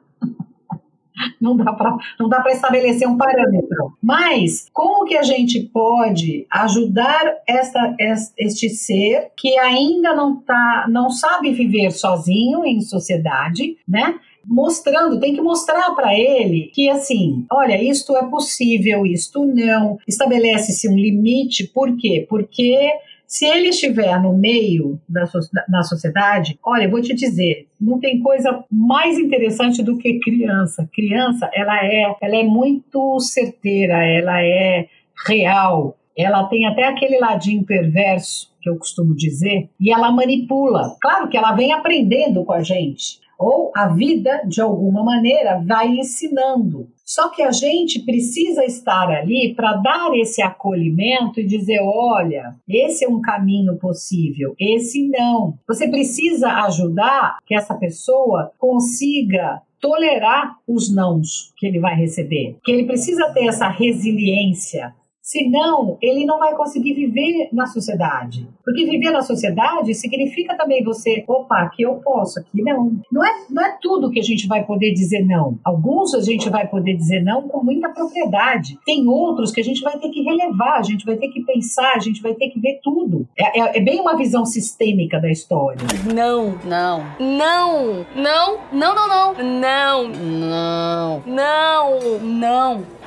<laughs> não dá para não dá para estabelecer um parâmetro. Mas como que a gente pode ajudar esta, este ser que ainda não tá não sabe viver sozinho em sociedade, né? mostrando, tem que mostrar para ele que assim, olha, isto é possível, isto não. Estabelece-se um limite, por quê? Porque se ele estiver no meio da, da sociedade, olha, eu vou te dizer, não tem coisa mais interessante do que criança. Criança, ela é, ela é muito certeira, ela é real, ela tem até aquele ladinho perverso que eu costumo dizer, e ela manipula. Claro que ela vem aprendendo com a gente, ou a vida, de alguma maneira, vai ensinando. Só que a gente precisa estar ali para dar esse acolhimento e dizer: olha, esse é um caminho possível, esse não. Você precisa ajudar que essa pessoa consiga tolerar os nãos que ele vai receber, que ele precisa ter essa resiliência Senão, ele não vai conseguir viver na sociedade. Porque viver na sociedade significa também você, opa, aqui eu posso, aqui não. Não é, não é tudo que a gente vai poder dizer não. Alguns a gente vai poder dizer não com muita propriedade. Tem outros que a gente vai ter que relevar, a gente vai ter que pensar, a gente vai ter que ver tudo. É, é, é bem uma visão sistêmica da história. Não, não, não, não, não, não, não, não, não, não, não.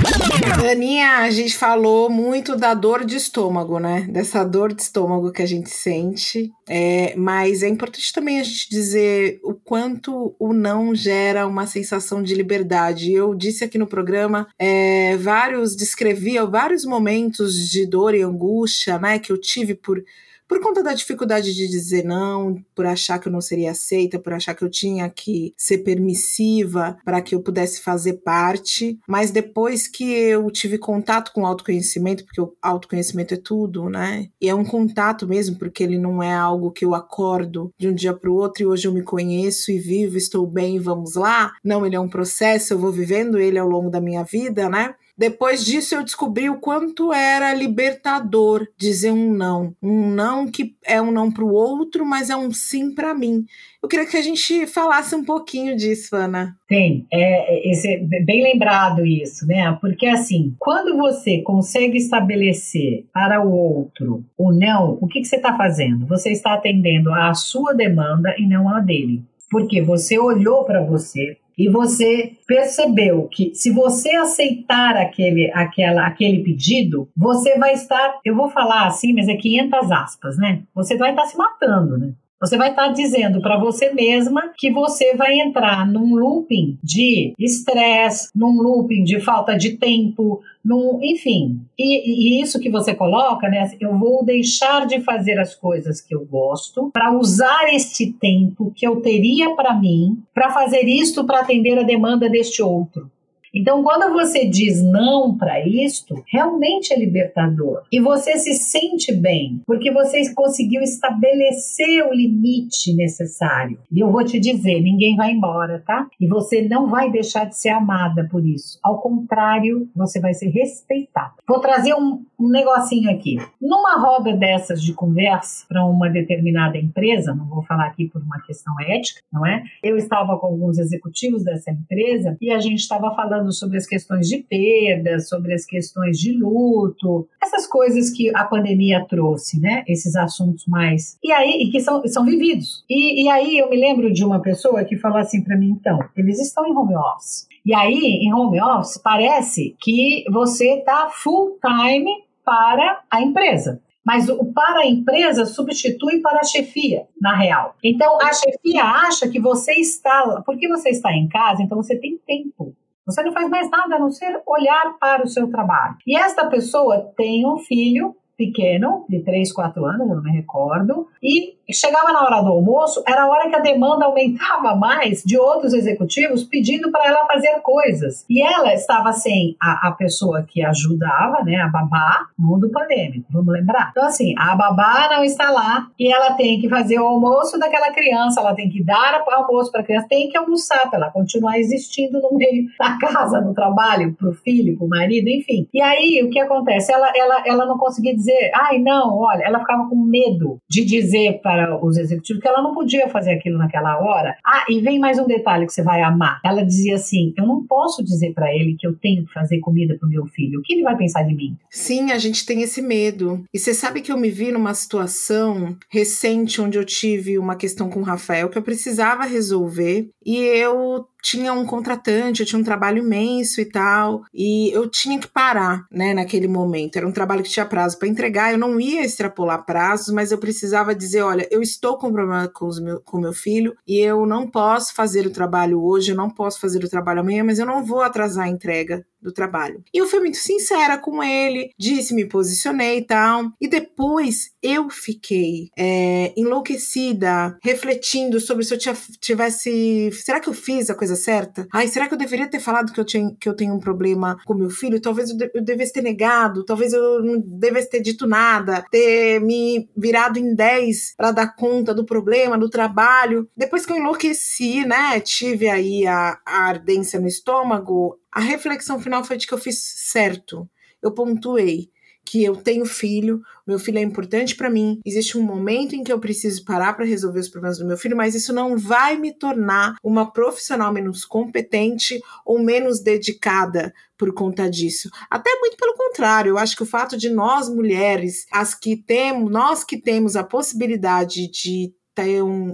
Aninha, a gente falou muito da dor de estômago, né? Dessa dor de estômago que a gente sente. É, mas é importante também a gente dizer o quanto o não gera uma sensação de liberdade. Eu disse aqui no programa é, vários, descrevia vários momentos de dor e angústia, né? Que eu tive por por conta da dificuldade de dizer não, por achar que eu não seria aceita, por achar que eu tinha que ser permissiva para que eu pudesse fazer parte. Mas depois que eu tive contato com o autoconhecimento, porque o autoconhecimento é tudo, né? E é um contato mesmo, porque ele não é algo que eu acordo de um dia para o outro e hoje eu me conheço e vivo, estou bem, vamos lá. Não, ele é um processo, eu vou vivendo ele ao longo da minha vida, né? Depois disso, eu descobri o quanto era libertador dizer um não. Um não que é um não para o outro, mas é um sim para mim. Eu queria que a gente falasse um pouquinho disso, Ana. Tem, é, é, bem lembrado isso, né? Porque assim, quando você consegue estabelecer para o outro o não, o que, que você está fazendo? Você está atendendo à sua demanda e não à dele. Porque você olhou para você, e você percebeu que se você aceitar aquele, aquela, aquele pedido, você vai estar, eu vou falar assim, mas é 500 aspas, né? Você vai estar se matando, né? Você vai estar dizendo para você mesma que você vai entrar num looping de estresse, num looping de falta de tempo, num, enfim. E, e, isso que você coloca, né? Eu vou deixar de fazer as coisas que eu gosto para usar este tempo que eu teria para mim para fazer isto para atender a demanda deste outro. Então, quando você diz não para isto, realmente é libertador. E você se sente bem, porque você conseguiu estabelecer o limite necessário. E eu vou te dizer, ninguém vai embora, tá? E você não vai deixar de ser amada por isso. Ao contrário, você vai ser respeitada. Vou trazer um, um negocinho aqui. Numa roda dessas de conversa para uma determinada empresa, não vou falar aqui por uma questão ética, não é? Eu estava com alguns executivos dessa empresa e a gente estava falando falando sobre as questões de perda, sobre as questões de luto, essas coisas que a pandemia trouxe, né? Esses assuntos mais. E aí, e que são, são vividos. E, e aí eu me lembro de uma pessoa que falou assim para mim: então, eles estão em home office. E aí, em home office, parece que você está full time para a empresa. Mas o para a empresa substitui para a chefia, na real. Então, a chefia acha que você está. Porque você está em casa, então você tem tempo. Você não faz mais nada a não ser olhar para o seu trabalho. E esta pessoa tem um filho pequeno, de 3, 4 anos, eu não me recordo, e chegava na hora do almoço, era a hora que a demanda aumentava mais de outros executivos pedindo para ela fazer coisas. E ela estava sem a, a pessoa que ajudava, né, a babá, mundo pandêmico, vamos lembrar? Então, assim, a babá não está lá e ela tem que fazer o almoço daquela criança, ela tem que dar o almoço para a criança, tem que almoçar para ela continuar existindo no meio <laughs> da casa, no trabalho, para o filho, para o marido, enfim. E aí, o que acontece? Ela, ela, ela não conseguia dizer, ai, não, olha, ela ficava com medo de dizer para para os executivos que ela não podia fazer aquilo naquela hora. Ah, e vem mais um detalhe que você vai amar. Ela dizia assim: eu não posso dizer para ele que eu tenho que fazer comida para o meu filho. O que ele vai pensar de mim? Sim, a gente tem esse medo. E você sabe que eu me vi numa situação recente onde eu tive uma questão com o Rafael que eu precisava resolver e eu tinha um contratante, eu tinha um trabalho imenso e tal, e eu tinha que parar, né, naquele momento. Era um trabalho que tinha prazo para entregar, eu não ia extrapolar prazos, mas eu precisava dizer, olha, eu estou com problema com o meu, com meu filho e eu não posso fazer o trabalho hoje, eu não posso fazer o trabalho amanhã, mas eu não vou atrasar a entrega do trabalho. E eu fui muito sincera com ele, disse, me posicionei e tal. E depois eu fiquei é, enlouquecida, refletindo sobre se eu tivesse. Será que eu fiz a coisa certa? Ai, será que eu deveria ter falado que eu, tinha, que eu tenho um problema com meu filho? Talvez eu, de, eu devesse ter negado, talvez eu não devesse ter dito nada, ter me virado em 10 para dar conta do problema, do trabalho. Depois que eu enlouqueci, né? Tive aí a, a ardência no estômago, a reflexão final foi de que eu fiz certo. Eu pontuei que eu tenho filho, meu filho é importante para mim, existe um momento em que eu preciso parar para resolver os problemas do meu filho, mas isso não vai me tornar uma profissional menos competente ou menos dedicada por conta disso. Até muito pelo contrário, eu acho que o fato de nós mulheres, as que temos, nós que temos a possibilidade de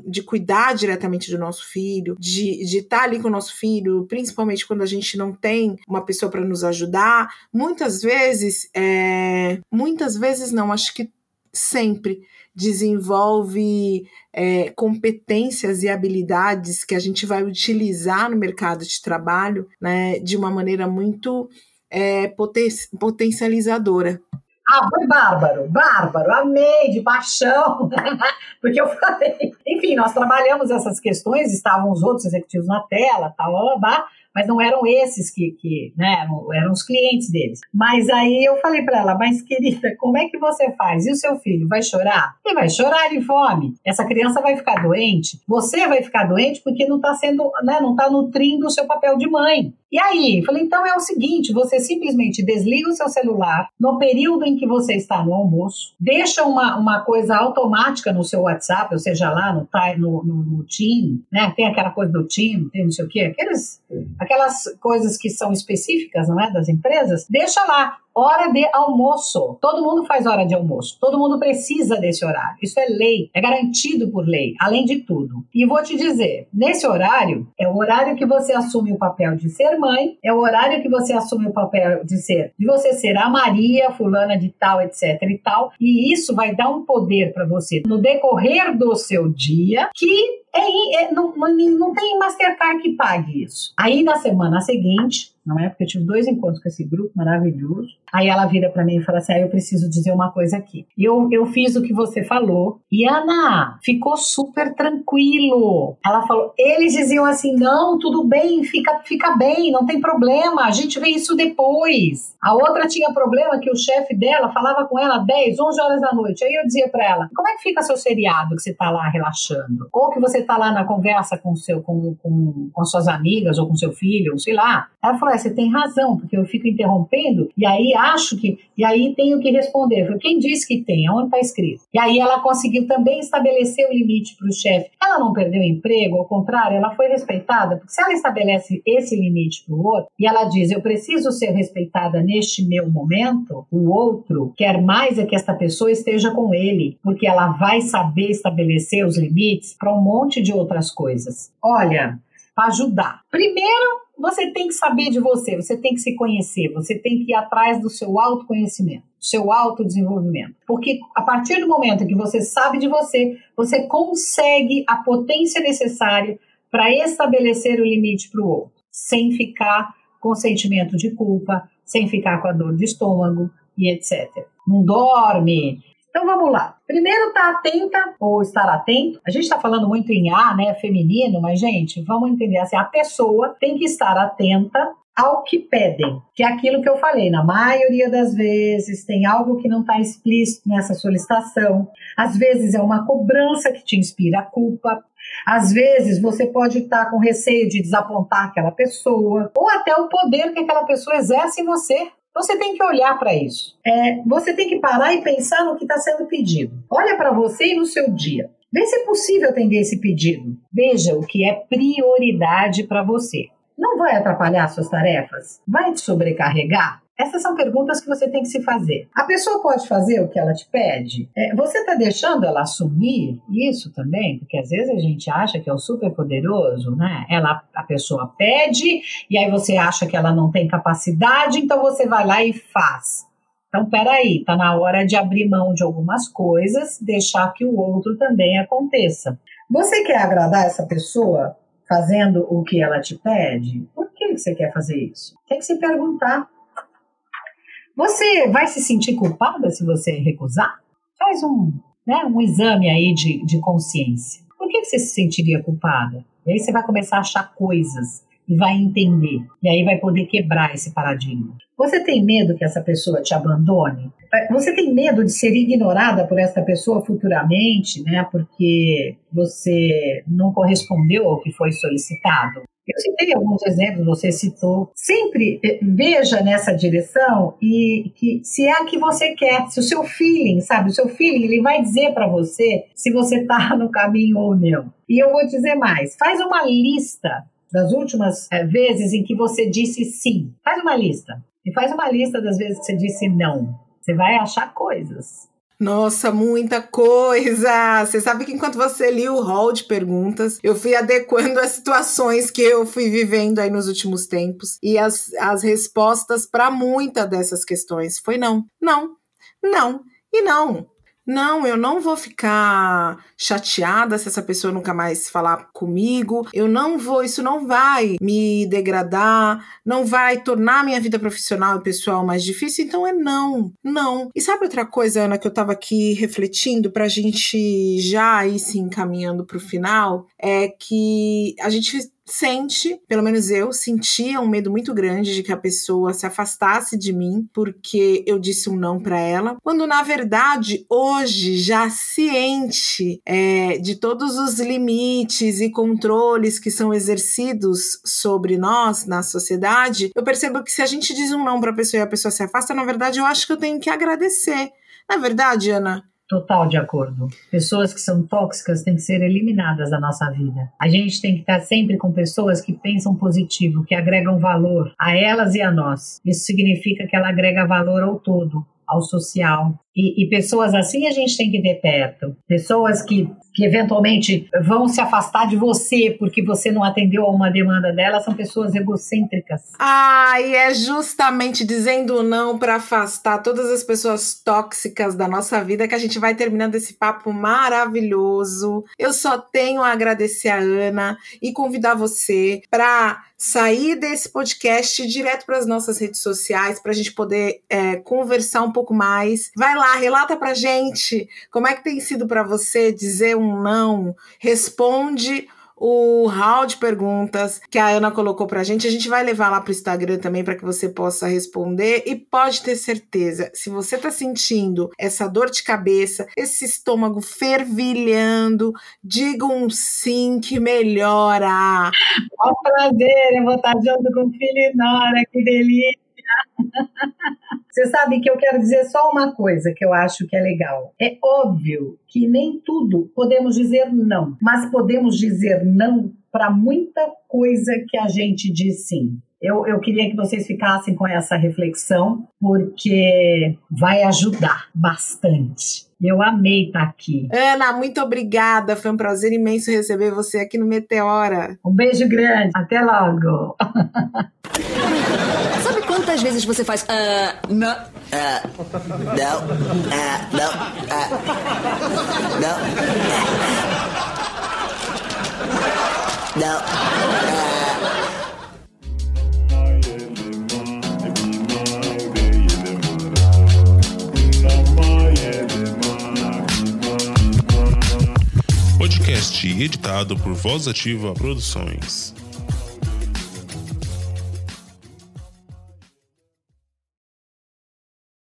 de cuidar diretamente do nosso filho, de estar tá ali com o nosso filho, principalmente quando a gente não tem uma pessoa para nos ajudar, muitas vezes, é, muitas vezes não, acho que sempre desenvolve é, competências e habilidades que a gente vai utilizar no mercado de trabalho né, de uma maneira muito é, poten potencializadora. Ah, foi bárbaro, bárbaro, amei de paixão, <laughs> porque eu falei, enfim, nós trabalhamos essas questões, estavam os outros executivos na tela, tal, blá, blá, mas não eram esses que, que né, eram os clientes deles. Mas aí eu falei para ela, mas querida, como é que você faz? E o seu filho vai chorar? Ele vai chorar de fome. Essa criança vai ficar doente. Você vai ficar doente porque não está sendo, né, não está nutrindo o seu papel de mãe. E aí, falei, então é o seguinte, você simplesmente desliga o seu celular no período em que você está no almoço, deixa uma, uma coisa automática no seu WhatsApp, ou seja lá no, no, no, no Team, né? Tem aquela coisa do Team, tem não sei o quê, aquelas coisas que são específicas, não é, das empresas, deixa lá hora de almoço. Todo mundo faz hora de almoço. Todo mundo precisa desse horário. Isso é lei, é garantido por lei, além de tudo. E vou te dizer, nesse horário é o horário que você assume o papel de ser mãe, é o horário que você assume o papel de ser, de você ser a Maria, fulana de tal, etc e tal. E isso vai dar um poder para você no decorrer do seu dia que é, é, não, não tem Mastercard que pague isso. Aí na semana seguinte, não é? Porque eu tive dois encontros com esse grupo maravilhoso. Aí ela vira para mim e fala assim: ah, eu preciso dizer uma coisa aqui. Eu, eu fiz o que você falou e Ana ficou super tranquilo. Ela falou: eles diziam assim: não, tudo bem, fica, fica bem, não tem problema, a gente vê isso depois. A outra tinha problema que o chefe dela falava com ela 10, 11 horas da noite. Aí eu dizia para ela: como é que fica seu seriado que você tá lá relaxando? Ou que você tá lá na conversa com, seu, com, com, com suas amigas ou com seu filho, sei lá. Ela falou: é, você tem razão, porque eu fico interrompendo e aí acho que. E aí tenho que responder. Falei, Quem disse que tem? Onde está escrito? E aí ela conseguiu também estabelecer o limite para o chefe. Ela não perdeu o emprego, ao contrário, ela foi respeitada, porque se ela estabelece esse limite para o outro e ela diz: eu preciso ser respeitada neste meu momento, o outro quer mais é que esta pessoa esteja com ele, porque ela vai saber estabelecer os limites para um monte de outras coisas. Olha, para ajudar. Primeiro, você tem que saber de você, você tem que se conhecer, você tem que ir atrás do seu autoconhecimento, seu autodesenvolvimento. Porque a partir do momento que você sabe de você, você consegue a potência necessária para estabelecer o limite para o outro, sem ficar com sentimento de culpa, sem ficar com a dor de estômago e etc. Não dorme, então vamos lá. Primeiro, estar tá atenta ou estar atento. A gente está falando muito em A, né, feminino, mas gente, vamos entender assim: a pessoa tem que estar atenta ao que pedem, que é aquilo que eu falei, na maioria das vezes tem algo que não está explícito nessa solicitação, às vezes é uma cobrança que te inspira culpa, às vezes você pode estar tá com receio de desapontar aquela pessoa, ou até o poder que aquela pessoa exerce em você. Você tem que olhar para isso. É, você tem que parar e pensar no que está sendo pedido. Olha para você e no seu dia. Vê se é possível atender esse pedido. Veja o que é prioridade para você. Não vai atrapalhar suas tarefas? Vai te sobrecarregar? Essas são perguntas que você tem que se fazer. A pessoa pode fazer o que ela te pede? É, você está deixando ela assumir isso também? Porque às vezes a gente acha que é o super poderoso, né? Ela, a pessoa pede e aí você acha que ela não tem capacidade, então você vai lá e faz. Então, peraí, tá na hora de abrir mão de algumas coisas, deixar que o outro também aconteça. Você quer agradar essa pessoa fazendo o que ela te pede? Por que você quer fazer isso? Tem que se perguntar. Você vai se sentir culpada se você recusar? Faz um, né, um exame aí de, de consciência. Por que você se sentiria culpada? E aí você vai começar a achar coisas e vai entender. E aí vai poder quebrar esse paradigma. Você tem medo que essa pessoa te abandone? Você tem medo de ser ignorada por essa pessoa futuramente, né? Porque você não correspondeu ao que foi solicitado? Eu citei alguns exemplos, você citou. Sempre eh, veja nessa direção e que se é a que você quer, se o seu feeling, sabe, o seu feeling, ele vai dizer para você se você está <laughs> no caminho ou não. E eu vou dizer mais, faz uma lista das últimas é, vezes em que você disse sim. Faz uma lista. E faz uma lista das vezes que você disse não. Você vai achar coisas. Nossa, muita coisa! Você sabe que enquanto você lia o hall de perguntas, eu fui adequando as situações que eu fui vivendo aí nos últimos tempos. E as, as respostas para muitas dessas questões foi não, não, não e não. Não, eu não vou ficar chateada se essa pessoa nunca mais falar comigo. Eu não vou, isso não vai me degradar, não vai tornar minha vida profissional e pessoal mais difícil. Então é não, não. E sabe outra coisa, Ana, que eu tava aqui refletindo pra gente já ir se encaminhando pro final? É que a gente sente, pelo menos eu, sentia um medo muito grande de que a pessoa se afastasse de mim porque eu disse um não para ela, quando na verdade hoje já ciente é, de todos os limites e controles que são exercidos sobre nós na sociedade, eu percebo que se a gente diz um não para a pessoa e a pessoa se afasta, na verdade eu acho que eu tenho que agradecer. Na verdade, Ana, Total de acordo. Pessoas que são tóxicas têm que ser eliminadas da nossa vida. A gente tem que estar sempre com pessoas que pensam positivo, que agregam valor a elas e a nós. Isso significa que ela agrega valor ao todo, ao social, e, e, pessoas assim a gente tem que ter perto. Pessoas que, que eventualmente vão se afastar de você porque você não atendeu a uma demanda dela são pessoas egocêntricas. Ah, e é justamente dizendo não para afastar todas as pessoas tóxicas da nossa vida que a gente vai terminando esse papo maravilhoso. Eu só tenho a agradecer a Ana e convidar você para sair desse podcast direto para as nossas redes sociais para a gente poder é, conversar um pouco mais. Vai lá lá, relata pra gente como é que tem sido para você dizer um não. Responde o hall de perguntas que a Ana colocou pra gente. A gente vai levar lá pro Instagram também para que você possa responder e pode ter certeza, se você tá sentindo essa dor de cabeça, esse estômago fervilhando, diga um sim que melhora. É um prazer, eu vou estar junto com o filho e Nora, que delícia. <laughs> Você sabe que eu quero dizer só uma coisa que eu acho que é legal. É óbvio que nem tudo podemos dizer não, mas podemos dizer não para muita coisa que a gente diz sim. Eu, eu queria que vocês ficassem com essa reflexão, porque vai ajudar bastante. Eu amei estar aqui. Ana, muito obrigada. Foi um prazer imenso receber você aqui no Meteora. Um beijo grande. Até logo. <laughs> Quantas vezes você faz. Uh, não. Uh, não. Uh, não. Uh, não. Não. Podcast editado por Voz Ativa Produções.